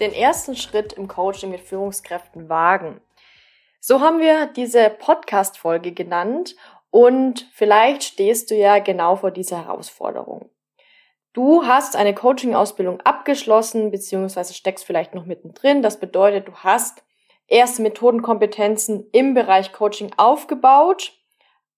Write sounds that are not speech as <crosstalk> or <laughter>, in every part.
Den ersten Schritt im Coaching mit Führungskräften wagen. So haben wir diese Podcast-Folge genannt und vielleicht stehst du ja genau vor dieser Herausforderung. Du hast eine Coaching-Ausbildung abgeschlossen, beziehungsweise steckst vielleicht noch mittendrin. Das bedeutet, du hast erste Methodenkompetenzen im Bereich Coaching aufgebaut,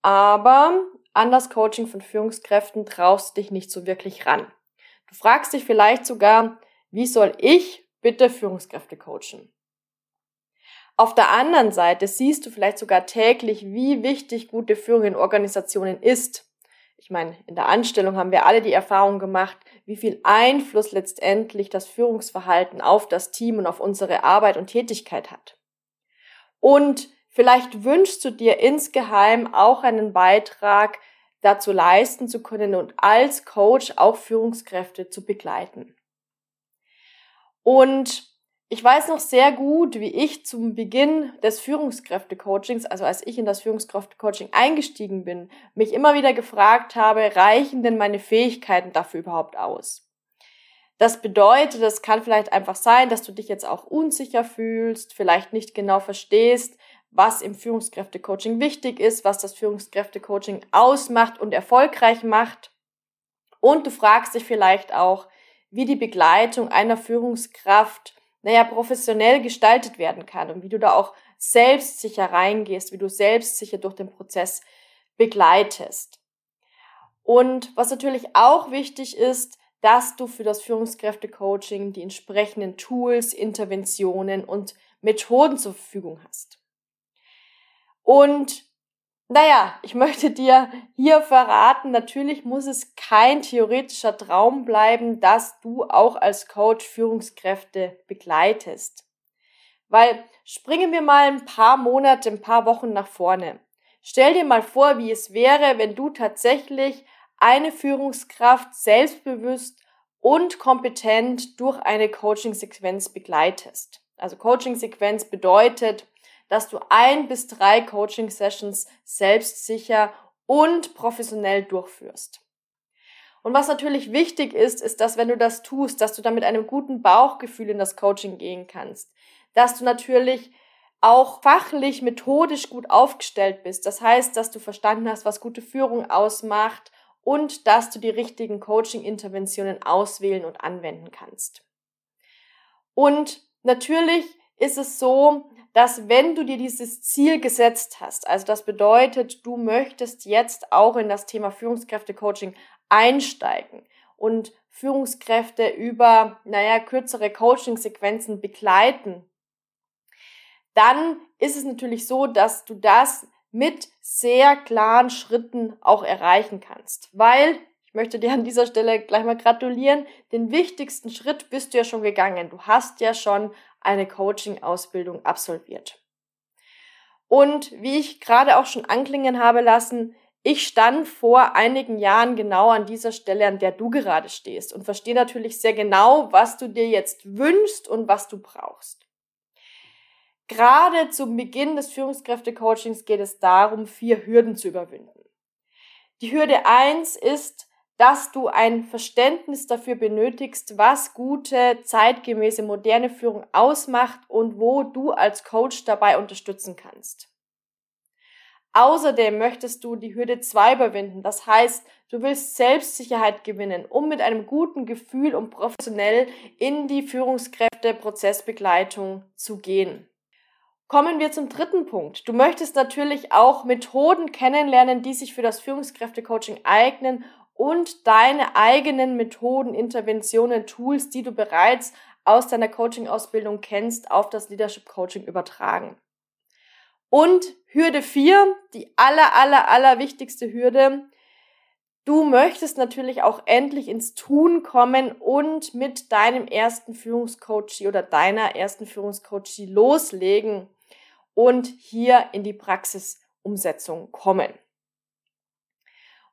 aber an das Coaching von Führungskräften traust dich nicht so wirklich ran. Du fragst dich vielleicht sogar, wie soll ich bitte Führungskräfte coachen. Auf der anderen Seite siehst du vielleicht sogar täglich, wie wichtig gute Führung in Organisationen ist. Ich meine, in der Anstellung haben wir alle die Erfahrung gemacht, wie viel Einfluss letztendlich das Führungsverhalten auf das Team und auf unsere Arbeit und Tätigkeit hat. Und vielleicht wünschst du dir insgeheim auch einen Beitrag dazu leisten zu können und als Coach auch Führungskräfte zu begleiten. Und ich weiß noch sehr gut, wie ich zum Beginn des Führungskräfte-Coachings, also als ich in das Führungskräfte-Coaching eingestiegen bin, mich immer wieder gefragt habe, reichen denn meine Fähigkeiten dafür überhaupt aus? Das bedeutet, es kann vielleicht einfach sein, dass du dich jetzt auch unsicher fühlst, vielleicht nicht genau verstehst, was im Führungskräfte-Coaching wichtig ist, was das Führungskräfte-Coaching ausmacht und erfolgreich macht. Und du fragst dich vielleicht auch, wie die Begleitung einer Führungskraft, naja, professionell gestaltet werden kann und wie du da auch selbstsicher reingehst, wie du selbstsicher durch den Prozess begleitest. Und was natürlich auch wichtig ist, dass du für das Führungskräfte-Coaching die entsprechenden Tools, Interventionen und Methoden zur Verfügung hast. Und naja, ich möchte dir hier verraten, natürlich muss es kein theoretischer Traum bleiben, dass du auch als Coach Führungskräfte begleitest. Weil springen wir mal ein paar Monate, ein paar Wochen nach vorne. Stell dir mal vor, wie es wäre, wenn du tatsächlich eine Führungskraft selbstbewusst und kompetent durch eine Coaching-Sequenz begleitest. Also Coaching-Sequenz bedeutet, dass du ein bis drei Coaching-Sessions selbstsicher und professionell durchführst. Und was natürlich wichtig ist, ist, dass wenn du das tust, dass du dann mit einem guten Bauchgefühl in das Coaching gehen kannst. Dass du natürlich auch fachlich, methodisch gut aufgestellt bist. Das heißt, dass du verstanden hast, was gute Führung ausmacht und dass du die richtigen Coaching-Interventionen auswählen und anwenden kannst. Und natürlich ist es so, dass wenn du dir dieses Ziel gesetzt hast, also das bedeutet, du möchtest jetzt auch in das Thema Führungskräfte-Coaching einsteigen und Führungskräfte über, naja, kürzere Coaching-Sequenzen begleiten, dann ist es natürlich so, dass du das mit sehr klaren Schritten auch erreichen kannst. Weil, ich möchte dir an dieser Stelle gleich mal gratulieren, den wichtigsten Schritt bist du ja schon gegangen. Du hast ja schon eine Coaching-Ausbildung absolviert. Und wie ich gerade auch schon anklingen habe lassen, ich stand vor einigen Jahren genau an dieser Stelle, an der du gerade stehst und verstehe natürlich sehr genau, was du dir jetzt wünschst und was du brauchst. Gerade zum Beginn des Führungskräfte-Coachings geht es darum, vier Hürden zu überwinden. Die Hürde eins ist, dass du ein Verständnis dafür benötigst, was gute, zeitgemäße, moderne Führung ausmacht und wo du als Coach dabei unterstützen kannst. Außerdem möchtest du die Hürde 2 überwinden. Das heißt, du willst Selbstsicherheit gewinnen, um mit einem guten Gefühl und professionell in die Führungskräfte-Prozessbegleitung zu gehen. Kommen wir zum dritten Punkt. Du möchtest natürlich auch Methoden kennenlernen, die sich für das Führungskräfte-Coaching eignen und deine eigenen Methoden, Interventionen, Tools, die du bereits aus deiner Coaching-Ausbildung kennst, auf das Leadership Coaching übertragen. Und Hürde 4, die aller, aller, aller wichtigste Hürde. Du möchtest natürlich auch endlich ins Tun kommen und mit deinem ersten Führungscoachie oder deiner ersten Führungscoachie loslegen und hier in die Praxisumsetzung kommen.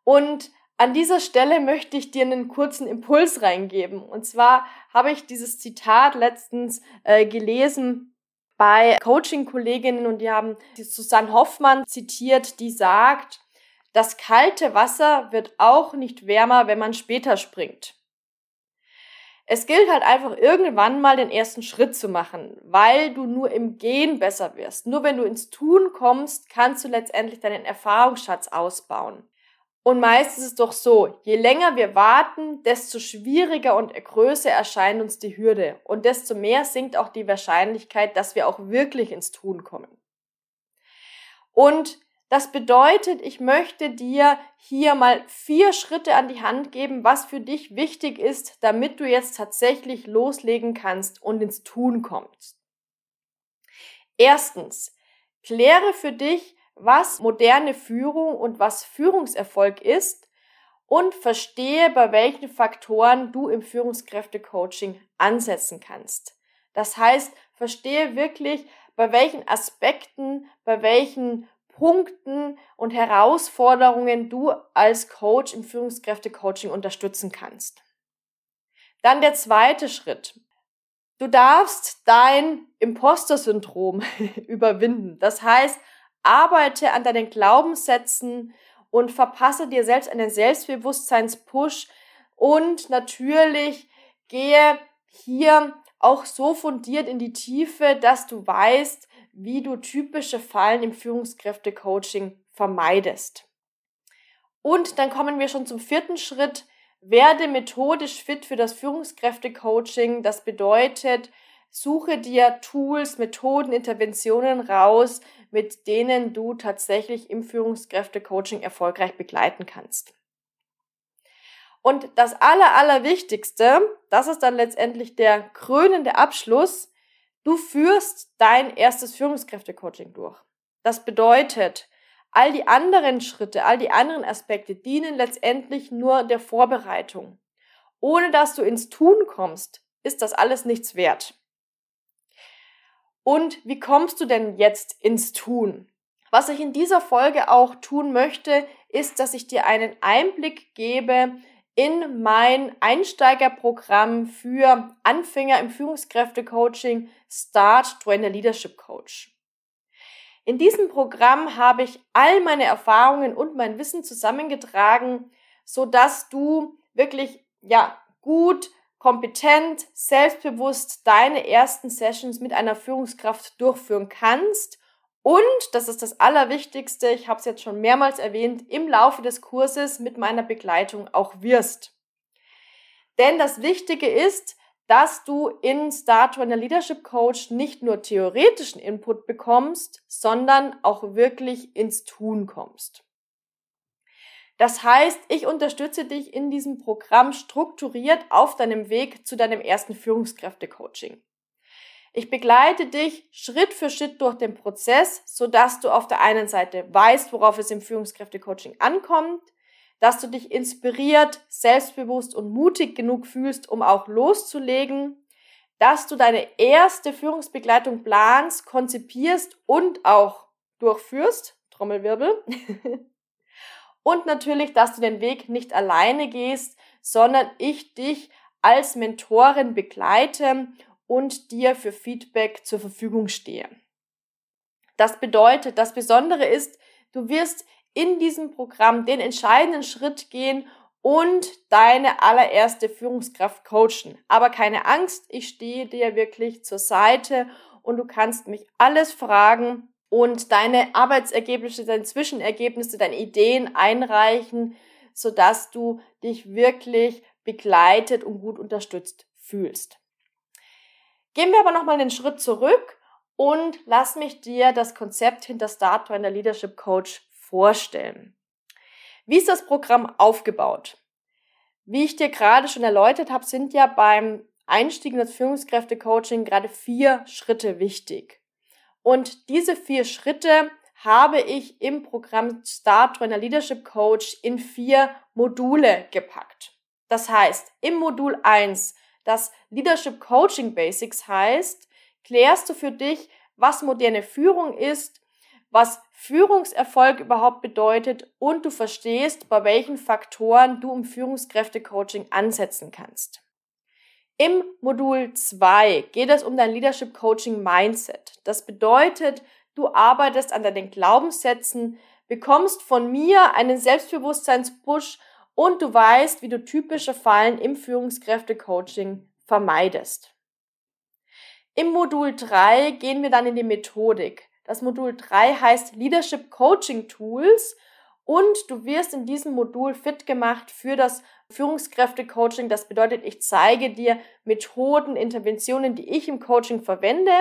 Und an dieser Stelle möchte ich dir einen kurzen Impuls reingeben. Und zwar habe ich dieses Zitat letztens äh, gelesen bei Coaching-Kolleginnen und die haben die Susanne Hoffmann zitiert, die sagt, das kalte Wasser wird auch nicht wärmer, wenn man später springt. Es gilt halt einfach irgendwann mal den ersten Schritt zu machen, weil du nur im Gehen besser wirst. Nur wenn du ins Tun kommst, kannst du letztendlich deinen Erfahrungsschatz ausbauen. Und meist ist es doch so, je länger wir warten, desto schwieriger und größer erscheint uns die Hürde und desto mehr sinkt auch die Wahrscheinlichkeit, dass wir auch wirklich ins Tun kommen. Und das bedeutet, ich möchte dir hier mal vier Schritte an die Hand geben, was für dich wichtig ist, damit du jetzt tatsächlich loslegen kannst und ins Tun kommst. Erstens, kläre für dich, was moderne Führung und was Führungserfolg ist und verstehe, bei welchen Faktoren du im Führungskräftecoaching ansetzen kannst. Das heißt, verstehe wirklich, bei welchen Aspekten, bei welchen Punkten und Herausforderungen du als Coach im Führungskräftecoaching unterstützen kannst. Dann der zweite Schritt. Du darfst dein Imposter-Syndrom <laughs> überwinden. Das heißt, arbeite an deinen Glaubenssätzen und verpasse dir selbst einen Selbstbewusstseinspush und natürlich gehe hier auch so fundiert in die Tiefe, dass du weißt, wie du typische Fallen im Führungskräfte-Coaching vermeidest. Und dann kommen wir schon zum vierten Schritt. Werde methodisch fit für das Führungskräfte-Coaching. Das bedeutet, suche dir Tools, Methoden, Interventionen raus, mit denen du tatsächlich im Führungskräfte-Coaching erfolgreich begleiten kannst. Und das Aller, Allerwichtigste, das ist dann letztendlich der krönende Abschluss, Du führst dein erstes Führungskräftecoaching durch. Das bedeutet, all die anderen Schritte, all die anderen Aspekte dienen letztendlich nur der Vorbereitung. Ohne dass du ins Tun kommst, ist das alles nichts wert. Und wie kommst du denn jetzt ins Tun? Was ich in dieser Folge auch tun möchte, ist, dass ich dir einen Einblick gebe in mein Einsteigerprogramm für Anfänger im Führungskräftecoaching Start a Leadership Coach. In diesem Programm habe ich all meine Erfahrungen und mein Wissen zusammengetragen, so dass du wirklich, ja, gut, kompetent, selbstbewusst deine ersten Sessions mit einer Führungskraft durchführen kannst und, das ist das Allerwichtigste, ich habe es jetzt schon mehrmals erwähnt, im Laufe des Kurses mit meiner Begleitung auch wirst. Denn das Wichtige ist, dass du in to a Leadership Coach nicht nur theoretischen Input bekommst, sondern auch wirklich ins Tun kommst. Das heißt, ich unterstütze dich in diesem Programm strukturiert auf deinem Weg zu deinem ersten Führungskräfte-Coaching. Ich begleite dich Schritt für Schritt durch den Prozess, so dass du auf der einen Seite weißt, worauf es im Führungskräftecoaching ankommt, dass du dich inspiriert, selbstbewusst und mutig genug fühlst, um auch loszulegen, dass du deine erste Führungsbegleitung planst, konzipierst und auch durchführst, Trommelwirbel. <laughs> und natürlich, dass du den Weg nicht alleine gehst, sondern ich dich als Mentorin begleite und dir für Feedback zur Verfügung stehe. Das bedeutet, das Besondere ist, du wirst in diesem Programm den entscheidenden Schritt gehen und deine allererste Führungskraft coachen. Aber keine Angst, ich stehe dir wirklich zur Seite und du kannst mich alles fragen und deine Arbeitsergebnisse, deine Zwischenergebnisse, deine Ideen einreichen, sodass du dich wirklich begleitet und gut unterstützt fühlst. Gehen wir aber nochmal einen Schritt zurück und lass mich dir das Konzept hinter Start in der Leadership Coach vorstellen. Wie ist das Programm aufgebaut? Wie ich dir gerade schon erläutert habe, sind ja beim Einstieg in das Führungskräfte-Coaching gerade vier Schritte wichtig. Und diese vier Schritte habe ich im Programm Start Trainer Leadership Coach in vier Module gepackt. Das heißt, im Modul 1, das Leadership Coaching Basics heißt, klärst du für dich, was moderne Führung ist, was Führungserfolg überhaupt bedeutet und du verstehst, bei welchen Faktoren du im Führungskräftecoaching ansetzen kannst. Im Modul 2 geht es um dein Leadership Coaching Mindset. Das bedeutet, du arbeitest an deinen Glaubenssätzen, bekommst von mir einen Selbstbewusstseinspush und du weißt, wie du typische Fallen im Führungskräftecoaching vermeidest. Im Modul 3 gehen wir dann in die Methodik. Das Modul 3 heißt Leadership Coaching Tools und du wirst in diesem Modul fit gemacht für das Führungskräfte-Coaching. Das bedeutet, ich zeige dir Methoden, Interventionen, die ich im Coaching verwende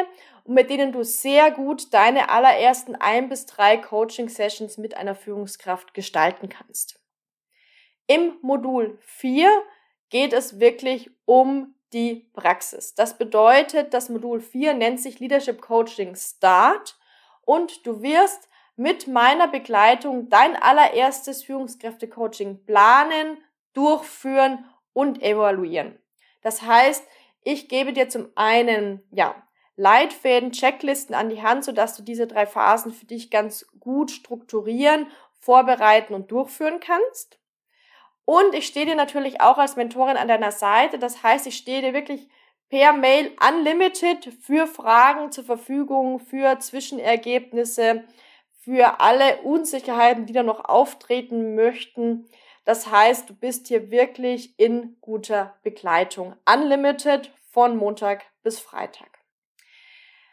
und mit denen du sehr gut deine allerersten ein bis drei Coaching-Sessions mit einer Führungskraft gestalten kannst. Im Modul 4 geht es wirklich um die Praxis. Das bedeutet, das Modul 4 nennt sich Leadership Coaching Start und du wirst mit meiner Begleitung dein allererstes Führungskräfte-Coaching planen, durchführen und evaluieren. Das heißt, ich gebe dir zum einen, ja, Leitfäden, Checklisten an die Hand, sodass du diese drei Phasen für dich ganz gut strukturieren, vorbereiten und durchführen kannst. Und ich stehe dir natürlich auch als Mentorin an deiner Seite. Das heißt, ich stehe dir wirklich per Mail unlimited für Fragen zur Verfügung, für Zwischenergebnisse, für alle Unsicherheiten, die da noch auftreten möchten. Das heißt, du bist hier wirklich in guter Begleitung. Unlimited von Montag bis Freitag.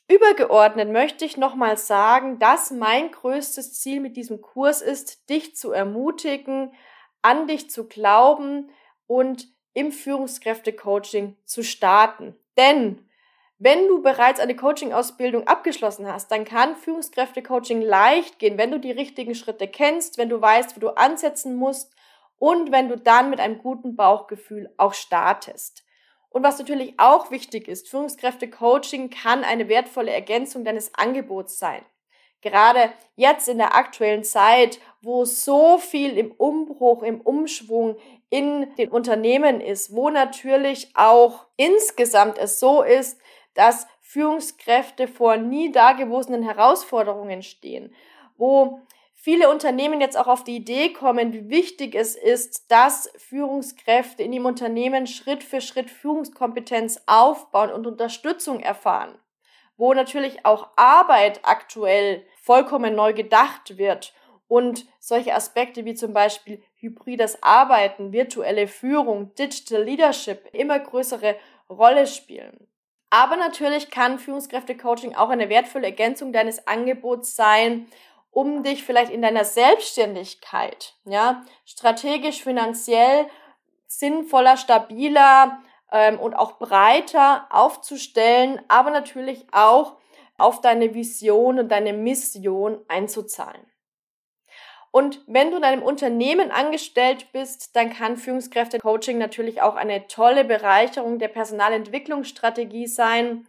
Übergeordnet möchte ich nochmal sagen, dass mein größtes Ziel mit diesem Kurs ist, dich zu ermutigen, an dich zu glauben und im Führungskräfte-Coaching zu starten. Denn wenn du bereits eine Coaching-Ausbildung abgeschlossen hast, dann kann Führungskräfte-Coaching leicht gehen, wenn du die richtigen Schritte kennst, wenn du weißt, wo du ansetzen musst und wenn du dann mit einem guten Bauchgefühl auch startest. Und was natürlich auch wichtig ist, Führungskräfte-Coaching kann eine wertvolle Ergänzung deines Angebots sein. Gerade jetzt in der aktuellen Zeit, wo so viel im Umbruch, im Umschwung in den Unternehmen ist, wo natürlich auch insgesamt es so ist, dass Führungskräfte vor nie dagewesenen Herausforderungen stehen, wo viele Unternehmen jetzt auch auf die Idee kommen, wie wichtig es ist, dass Führungskräfte in dem Unternehmen Schritt für Schritt Führungskompetenz aufbauen und Unterstützung erfahren, wo natürlich auch Arbeit aktuell vollkommen neu gedacht wird und solche Aspekte wie zum Beispiel hybrides Arbeiten, virtuelle Führung, Digital Leadership immer größere Rolle spielen. Aber natürlich kann Führungskräfte-Coaching auch eine wertvolle Ergänzung deines Angebots sein, um dich vielleicht in deiner Selbstständigkeit, ja, strategisch, finanziell sinnvoller, stabiler ähm, und auch breiter aufzustellen, aber natürlich auch auf deine Vision und deine Mission einzuzahlen. Und wenn du in einem Unternehmen angestellt bist, dann kann Führungskräfte-Coaching natürlich auch eine tolle Bereicherung der Personalentwicklungsstrategie sein.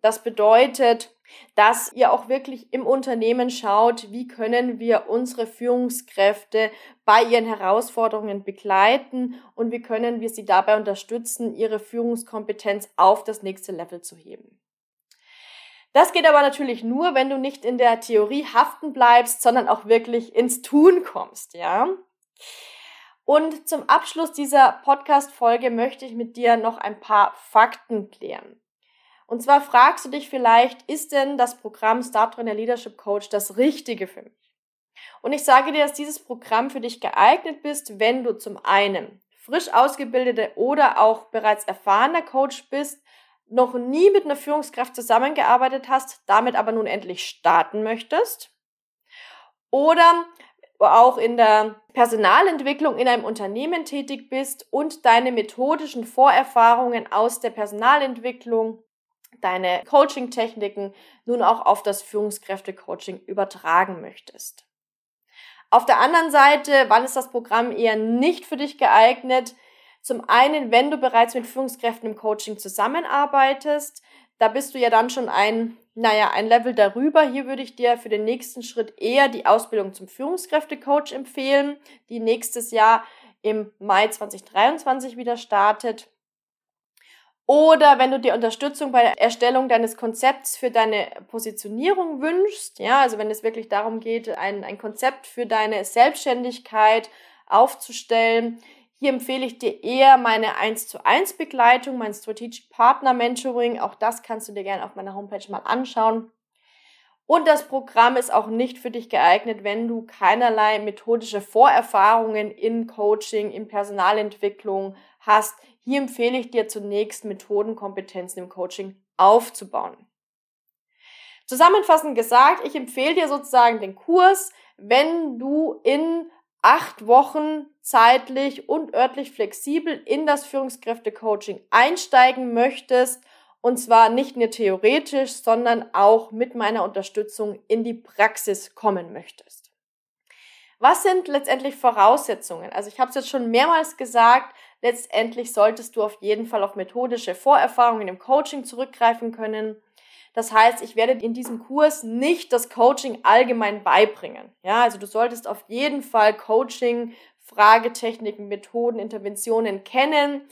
Das bedeutet, dass ihr auch wirklich im Unternehmen schaut, wie können wir unsere Führungskräfte bei ihren Herausforderungen begleiten und wie können wir sie dabei unterstützen, ihre Führungskompetenz auf das nächste Level zu heben. Das geht aber natürlich nur, wenn du nicht in der Theorie haften bleibst, sondern auch wirklich ins Tun kommst, ja? Und zum Abschluss dieser Podcast-Folge möchte ich mit dir noch ein paar Fakten klären. Und zwar fragst du dich vielleicht, ist denn das Programm Start Trainer Leadership Coach das Richtige für mich? Und ich sage dir, dass dieses Programm für dich geeignet bist, wenn du zum einen frisch ausgebildete oder auch bereits erfahrener Coach bist, noch nie mit einer Führungskraft zusammengearbeitet hast, damit aber nun endlich starten möchtest. Oder auch in der Personalentwicklung in einem Unternehmen tätig bist und deine methodischen Vorerfahrungen aus der Personalentwicklung, deine Coaching-Techniken nun auch auf das Führungskräfte-Coaching übertragen möchtest. Auf der anderen Seite, wann ist das Programm eher nicht für dich geeignet? Zum einen, wenn du bereits mit Führungskräften im Coaching zusammenarbeitest, da bist du ja dann schon ein naja, ein Level darüber. Hier würde ich dir für den nächsten Schritt eher die Ausbildung zum Führungskräftecoach empfehlen, die nächstes Jahr im Mai 2023 wieder startet. Oder wenn du dir Unterstützung bei der Erstellung deines Konzepts für deine Positionierung wünschst, ja, also wenn es wirklich darum geht, ein, ein Konzept für deine Selbstständigkeit aufzustellen, hier empfehle ich dir eher meine 1 zu 1 Begleitung, mein Strategic Partner Mentoring. Auch das kannst du dir gerne auf meiner Homepage mal anschauen. Und das Programm ist auch nicht für dich geeignet, wenn du keinerlei methodische Vorerfahrungen in Coaching, in Personalentwicklung hast. Hier empfehle ich dir zunächst Methodenkompetenzen im Coaching aufzubauen. Zusammenfassend gesagt, ich empfehle dir sozusagen den Kurs, wenn du in acht Wochen zeitlich und örtlich flexibel in das Führungskräfte-Coaching einsteigen möchtest, und zwar nicht nur theoretisch, sondern auch mit meiner Unterstützung in die Praxis kommen möchtest. Was sind letztendlich Voraussetzungen? Also ich habe es jetzt schon mehrmals gesagt, letztendlich solltest du auf jeden Fall auf methodische Vorerfahrungen im Coaching zurückgreifen können. Das heißt, ich werde in diesem Kurs nicht das Coaching allgemein beibringen. Ja, also du solltest auf jeden Fall Coaching, Fragetechniken, Methoden, Interventionen kennen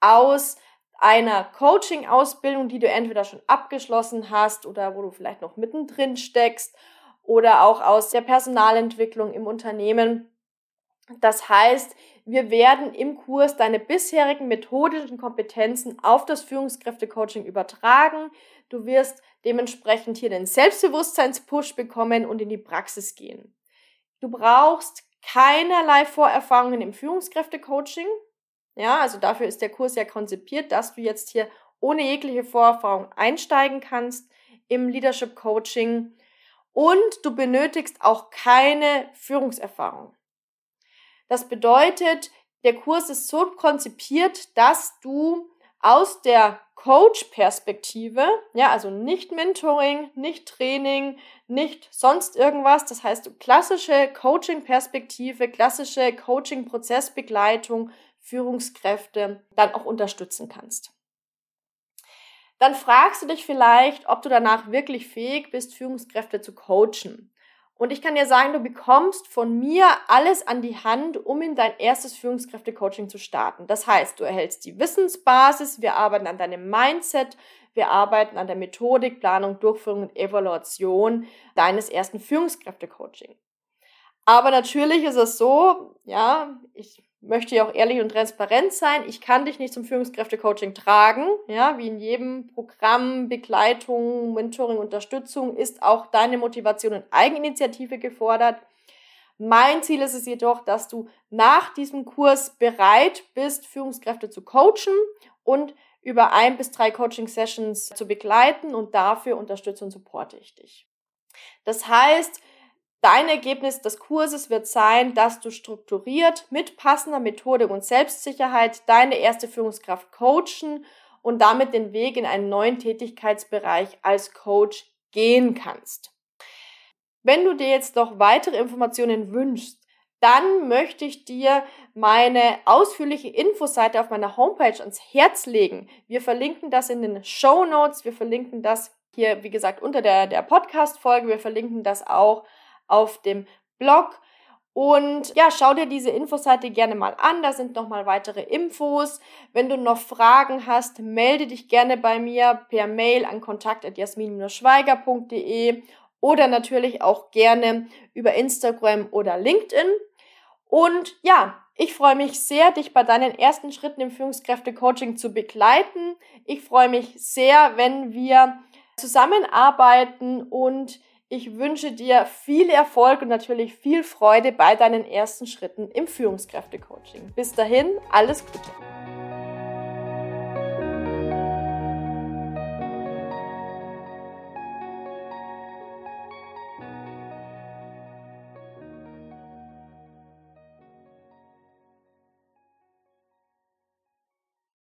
aus einer Coaching-Ausbildung, die du entweder schon abgeschlossen hast oder wo du vielleicht noch mittendrin steckst oder auch aus der Personalentwicklung im Unternehmen. Das heißt, wir werden im Kurs deine bisherigen methodischen Kompetenzen auf das Führungskräfte-Coaching übertragen. Du wirst dementsprechend hier den Selbstbewusstseinspush bekommen und in die Praxis gehen. Du brauchst keinerlei Vorerfahrungen im Führungskräfte-Coaching. Ja, also dafür ist der Kurs ja konzipiert, dass du jetzt hier ohne jegliche Vorerfahrung einsteigen kannst im Leadership Coaching und du benötigst auch keine Führungserfahrung. Das bedeutet, der Kurs ist so konzipiert, dass du aus der Coach-Perspektive, ja, also nicht Mentoring, nicht Training, nicht sonst irgendwas, das heißt klassische Coaching-Perspektive, klassische Coaching-Prozessbegleitung, Führungskräfte dann auch unterstützen kannst. Dann fragst du dich vielleicht, ob du danach wirklich fähig bist, Führungskräfte zu coachen. Und ich kann dir sagen, du bekommst von mir alles an die Hand, um in dein erstes Führungskräfte-Coaching zu starten. Das heißt, du erhältst die Wissensbasis, wir arbeiten an deinem Mindset, wir arbeiten an der Methodik, Planung, Durchführung und Evaluation deines ersten Führungskräfte-Coaching. Aber natürlich ist es so, ja, ich möchte ja auch ehrlich und transparent sein. Ich kann dich nicht zum Führungskräfte-Coaching tragen. Ja, wie in jedem Programm, Begleitung, Mentoring, Unterstützung ist auch deine Motivation und Eigeninitiative gefordert. Mein Ziel ist es jedoch, dass du nach diesem Kurs bereit bist, Führungskräfte zu coachen und über ein bis drei Coaching-Sessions zu begleiten und dafür unterstütze und supporte ich dich. Das heißt, Dein Ergebnis des Kurses wird sein, dass du strukturiert mit passender Methodik und Selbstsicherheit deine erste Führungskraft coachen und damit den Weg in einen neuen Tätigkeitsbereich als Coach gehen kannst. Wenn du dir jetzt noch weitere Informationen wünschst, dann möchte ich dir meine ausführliche Infoseite auf meiner Homepage ans Herz legen. Wir verlinken das in den Show Notes. Wir verlinken das hier, wie gesagt, unter der, der Podcast-Folge. Wir verlinken das auch auf dem Blog. Und ja, schau dir diese Infoseite gerne mal an. Da sind nochmal weitere Infos. Wenn du noch Fragen hast, melde dich gerne bei mir per Mail an kontakt.jasmin-schweiger.de oder natürlich auch gerne über Instagram oder LinkedIn. Und ja, ich freue mich sehr, dich bei deinen ersten Schritten im Führungskräfte-Coaching zu begleiten. Ich freue mich sehr, wenn wir zusammenarbeiten und ich wünsche dir viel Erfolg und natürlich viel Freude bei deinen ersten Schritten im Führungskräftecoaching. Bis dahin, alles Gute.